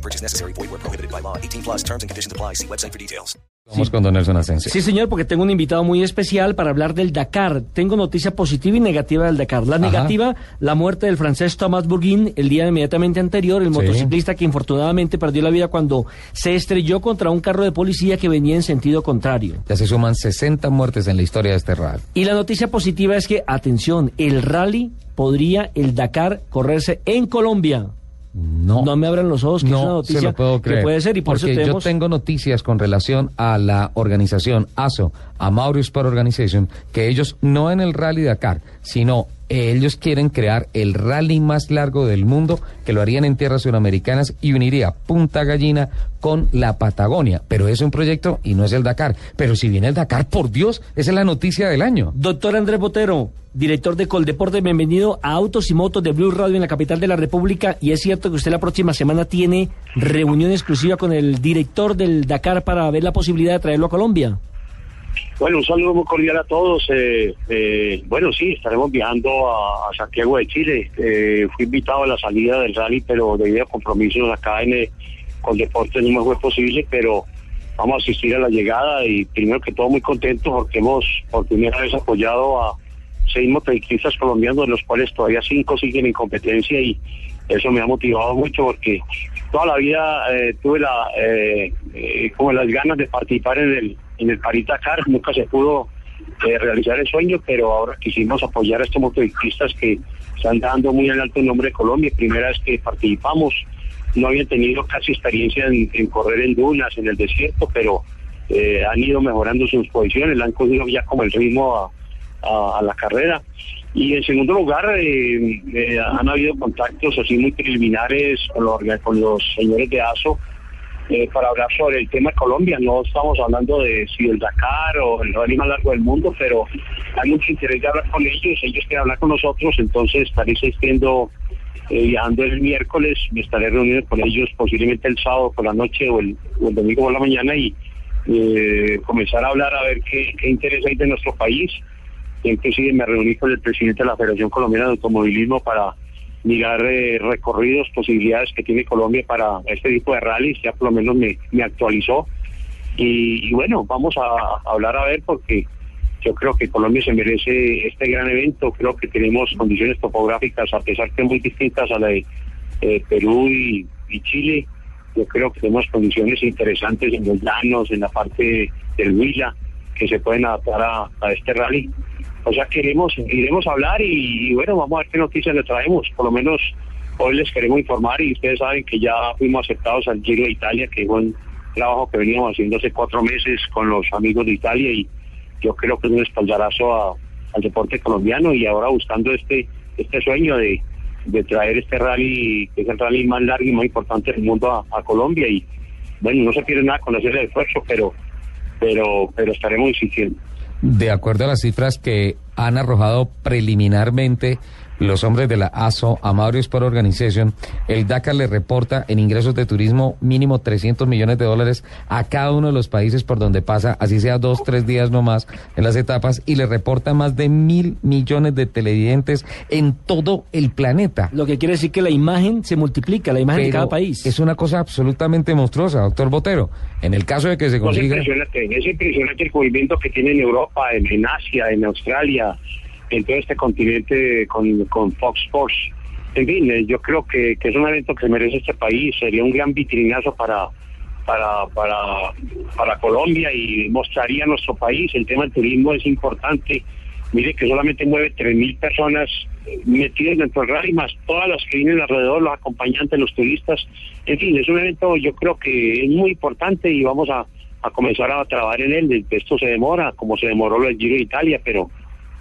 No purchase necessary. Void where prohibited by law. 18 plus terms and conditions apply. See website for details. Vamos con don Nelson Asensio. Sí, señor, porque tengo un invitado muy especial para hablar del Dakar. Tengo noticia positiva y negativa del Dakar. La negativa, la muerte del francés Thomas Bourguin el día inmediatamente anterior, el motociclista que infortunadamente perdió la vida cuando se estrelló contra un carro de policía que venía en sentido contrario. Ya se suman 60 muertes en la historia de este rally. Y la noticia positiva es que, atención, el rally podría, el Dakar, correrse en Colombia. No. No me abran los ojos, que no es una noticia se lo puedo creer. que puede ser y por porque eso tenemos... yo tengo noticias con relación a la organización ASO, a Mauro Sport Organization, que ellos no en el Rally Dakar, sino ellos quieren crear el rally más largo del mundo, que lo harían en tierras suramericanas y uniría Punta Gallina con la Patagonia. Pero es un proyecto y no es el Dakar. Pero si viene el Dakar, por Dios, esa es la noticia del año. Doctor Andrés Botero, director de Coldeporte, bienvenido a Autos y Motos de Blue Radio en la capital de la República. Y es cierto que usted la próxima semana tiene reunión exclusiva con el director del Dakar para ver la posibilidad de traerlo a Colombia. Bueno, un saludo muy cordial a todos. Eh, eh, bueno, sí, estaremos viajando a, Santiago de Chile. Eh, fui invitado a la salida del rally, pero debido a compromisos acá en el, con deportes no me fue posible, pero vamos a asistir a la llegada y primero que todo muy contentos porque hemos por primera vez apoyado a seis motociclistas colombianos, de los cuales todavía cinco siguen en competencia y eso me ha motivado mucho porque toda la vida eh, tuve la eh, eh, como las ganas de participar en el en el Paris Dakar, nunca se pudo eh, realizar el sueño, pero ahora quisimos apoyar a estos motociclistas que están dando muy en alto el nombre de Colombia, primera vez que participamos, no habían tenido casi experiencia en, correr en dunas, en el desierto, pero eh, han ido mejorando sus posiciones, han cogido ya como el ritmo a la carrera. Y en segundo lugar, eh, eh, han habido contactos así muy preliminares con los, con los señores de ASO eh, para hablar sobre el tema de Colombia. No estamos hablando de si el Dakar o el rally más largo del mundo, pero hay mucho interés de hablar con ellos. Ellos quieren hablar con nosotros, entonces estaré asistiendo, eh, viajando el miércoles, me estaré reuniendo con ellos posiblemente el sábado por la noche o el, domingo por la mañana y eh, comenzar a hablar a ver qué, qué interés hay de nuestro país. Inclusive me reuní con el presidente de la Federación Colombiana de Automovilismo para mirar eh, recorridos, posibilidades que tiene Colombia para este tipo de rallies, ya por lo menos me, actualizó. Y, bueno, vamos a, hablar a ver porque yo creo que Colombia se merece este gran evento, creo que tenemos condiciones topográficas, a pesar que muy distintas a la de eh, Perú y, Chile, yo creo que tenemos condiciones interesantes en los llanos, en la parte del Huila, que se pueden adaptar a este rally. O sea, queremos, iremos a hablar y, bueno, vamos a ver qué noticias le traemos. Por lo menos hoy les queremos informar y ustedes saben que ya fuimos aceptados al Giro de Italia, que fue un trabajo que veníamos haciendo hace cuatro meses con los amigos de Italia y yo creo que es un espaldarazo al deporte colombiano y ahora buscando este este sueño de, de traer este rally, que es el rally más largo y más importante del mundo a, a Colombia y bueno, no se pierde nada con hacer el esfuerzo, pero pero pero estaremos insistiendo. De acuerdo a las cifras que han arrojado preliminarmente los hombres de la ASO, Amario Sport Organization, el DACA le reporta en ingresos de turismo mínimo 300 millones de dólares a cada uno de los países por donde pasa, así sea dos, tres días nomás en las etapas, y le reporta más de mil millones de televidentes en todo el planeta. Lo que quiere decir que la imagen se multiplica, la imagen Pero de cada país. Es una cosa absolutamente monstruosa, doctor Botero. En el caso de que se consiga... Es impresionante, es impresionante el movimiento que tiene en Europa, en, en Asia, en Australia, en todo este continente con, Fox Sports. En fin, eh, yo creo que, es un evento que merece este país, sería un gran vitrinazo para, para, para, Colombia y mostraría nuestro país. El tema del turismo es importante. Mire que solamente mueve 3.000 personas metidas dentro del rally, más todas las que vienen alrededor, los acompañantes, los turistas. En fin, es un evento yo creo que es muy importante y vamos a, a comenzar a trabajar en él. Esto se demora, como se demoró el Giro de Italia, pero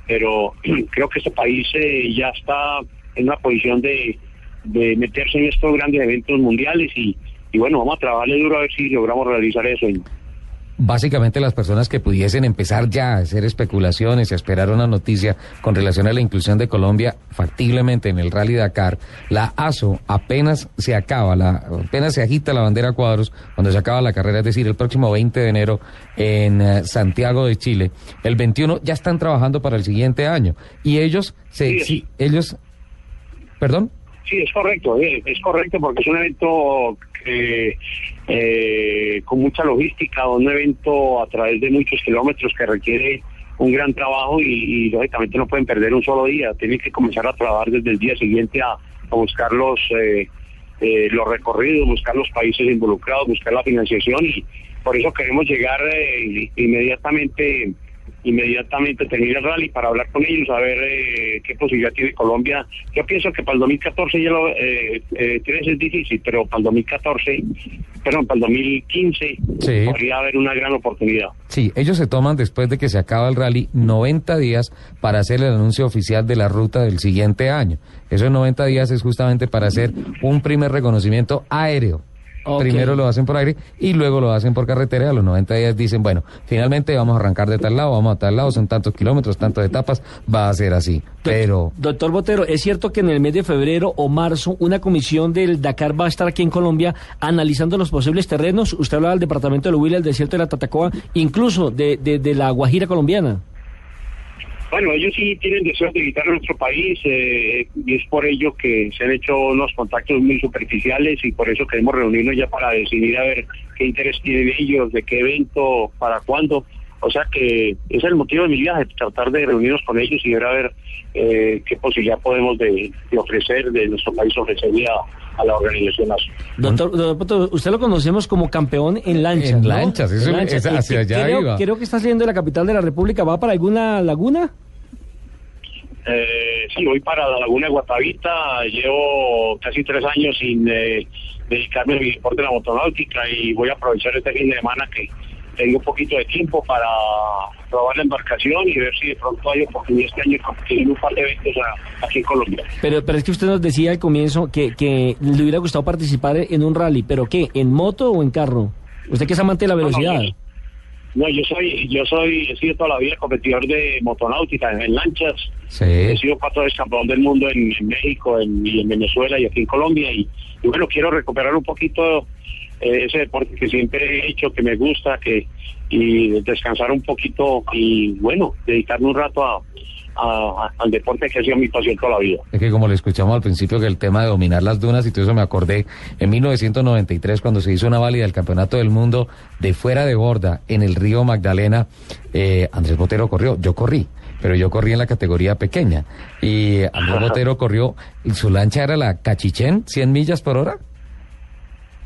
pero creo que este país eh, ya está en una posición de, de, meterse en estos grandes eventos mundiales y, y, bueno, vamos a trabajarle duro a ver si logramos realizar eso. Básicamente las personas que pudiesen empezar ya a hacer especulaciones, a esperar una noticia con relación a la inclusión de Colombia factiblemente en el Rally Dakar, la ASO apenas se acaba, la, apenas se agita la bandera a cuadros cuando se acaba la carrera, es decir, el próximo 20 de enero en eh, Santiago de Chile, el 21 ya están trabajando para el siguiente año y ellos se ellos perdón Sí, es correcto, eh, es correcto porque es un evento eh, con mucha logística, un evento a través de muchos kilómetros que requiere un gran trabajo y, lógicamente no pueden perder un solo día, tienen que comenzar a trabajar desde el día siguiente a, buscar los, eh, los recorridos, buscar los países involucrados, buscar la financiación y por eso queremos llegar inmediatamente inmediatamente termine el rally para hablar con ellos, a ver eh, qué posibilidad tiene Colombia. Yo pienso que para el 2014 ya lo eh, eh, es difícil, pero para el 2014, perdón, para el 2015 podría haber una gran oportunidad. Sí, ellos se toman después de que se acaba el rally 90 días para hacer el anuncio oficial de la ruta del siguiente año. Esos 90 días es justamente para hacer un primer reconocimiento aéreo Primero lo hacen por aire y luego lo hacen por carretera. Y a los 90 días dicen, bueno, finalmente vamos a arrancar de tal lado, vamos a tal lado, son tantos kilómetros, tantas etapas, va a ser así. Pero. Doctor Botero, ¿es cierto que en el mes de febrero o marzo una comisión del Dakar va a estar aquí en Colombia analizando los posibles terrenos? Usted hablaba del departamento de Huila, el desierto de la Tatacoa, incluso de, de la Guajira colombiana. Bueno, ellos sí tienen deseo de visitar nuestro país eh, y es por ello que se han hecho unos contactos muy superficiales y por eso queremos reunirnos ya para decidir a ver qué interés tienen ellos, de qué evento, para cuándo. O sea que ese es el motivo de mi viaje, tratar de reunirnos con ellos y ver a ver eh, qué posibilidad podemos de, ofrecer, de nuestro país ofrecerle a, la organización Doctor, usted lo conocemos como campeón en lanchas. En lanchas, eso Es hacia allá creo, creo, que está saliendo de la capital de la República. ¿Va para alguna laguna? Eh, sí, voy para la laguna de Guatavita. Llevo casi tres años sin eh, dedicarme al deporte de la motonáutica y voy a aprovechar este fin de semana que tengo un poquito de tiempo para probar la embarcación y ver si de pronto hay oportunidad este año de un par de eventos aquí en Colombia. Pero, pero es que usted nos decía al comienzo que, que le hubiera gustado participar en un rally, ¿pero qué? ¿En moto o en carro? Usted que es amante de la velocidad. No, yo soy, yo soy, he sido toda la vida competidor de motonáutica en, lanchas. He sido cuatro veces campeón del mundo en, México en, y en Venezuela y aquí en Colombia. Y, y bueno, quiero recuperar un poquito eh, ese deporte que siempre he hecho, que me gusta, que y descansar un poquito y bueno, dedicarme un rato a, al deporte que ha sido mi pasión toda la vida. Es que como le escuchamos al principio que el tema de dominar las dunas y todo eso me acordé en 1993 cuando se hizo una válida del Campeonato del Mundo de fuera de borda en el río Magdalena, eh, Andrés Botero corrió, yo corrí. Pero yo corrí en la categoría pequeña y Andrés Botero corrió, y su lancha era la Cachichén, 100 millas por hora.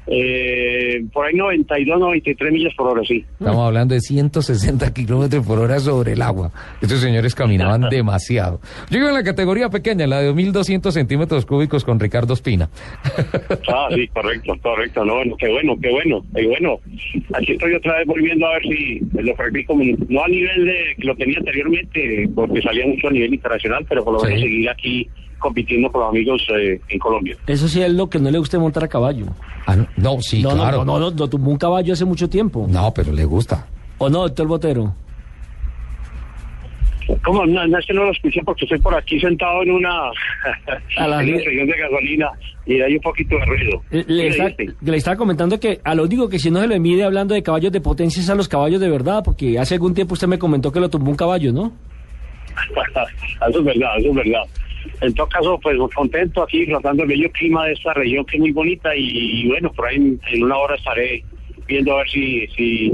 Eh, por ahí 92, 93 millas por hora, sí. Estamos hablando de 160 kilómetros por hora sobre el agua. Estos señores caminaban demasiado. Yo iba en la categoría pequeña, la de 2.200 centímetros cúbicos con Ricardo Espina. ah, sí, correcto, correcto. No, bueno, qué bueno, qué bueno, qué bueno. Aquí estoy otra vez volviendo a ver si lo practico, no a nivel de que lo tenía anteriormente, porque salía mucho a nivel internacional, pero por lo menos seguir aquí compitiendo con los amigos eh, en Colombia. Eso sí es lo que no le gusta montar a caballo. Ah, no, sí, claro. No, no, no, tuvo un caballo hace mucho tiempo. No, pero le gusta. ¿O no, doctor Botero? ¿Cómo? No, no, es que no lo escuché porque estoy por aquí sentado en una, a la en de gasolina y hay un poquito de ruido. Le, le, estaba comentando que a lo único que si no se lo mide hablando de caballos de potencia es a los caballos de verdad, porque hace algún tiempo usted me comentó que lo tumbó un caballo, ¿no? eso es verdad, eso es verdad en todo caso, pues contento aquí, tratando el bello clima de esta región que es muy bonita y, bueno, por ahí en, una hora estaré viendo a ver si, si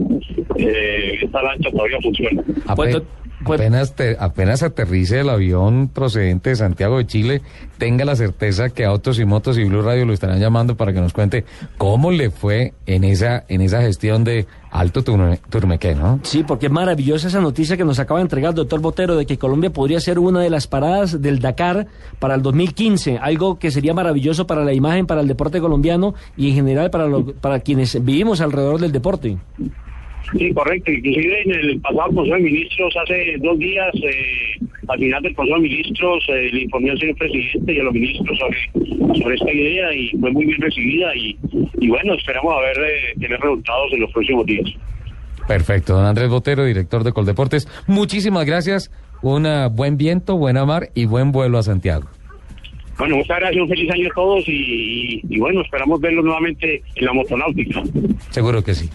eh, esta lancha todavía funciona. Pues, pues, apenas, apenas aterrice el avión procedente de Santiago de Chile, tenga la certeza que Autos y Motos y Blue Radio lo estarán llamando para que nos cuente cómo le fue en esa, en esa gestión de Alto Turmeque, ¿no? Sí, porque es maravillosa esa noticia que nos acaba de entregar el doctor Botero de que Colombia podría ser una de las paradas del Dakar para el 2015, algo que sería maravilloso para la imagen, para el deporte colombiano y en general para, para quienes vivimos alrededor del deporte. Sí, correcto. Inclusive en el pasado Consejo de Ministros, hace dos días, eh, al final del Consejo de Ministros, eh, le informé al señor presidente y a los ministros sobre, sobre esta idea y fue muy bien recibida y, y bueno, esperamos a ver eh, tener resultados en los próximos días. Perfecto, don Andrés Botero, director de Coldeportes. Muchísimas gracias. Un buen viento, buena mar y buen vuelo a Santiago. Bueno, muchas gracias, un feliz año a todos y, y bueno, esperamos verlos nuevamente en la motonáutica. Seguro que sí.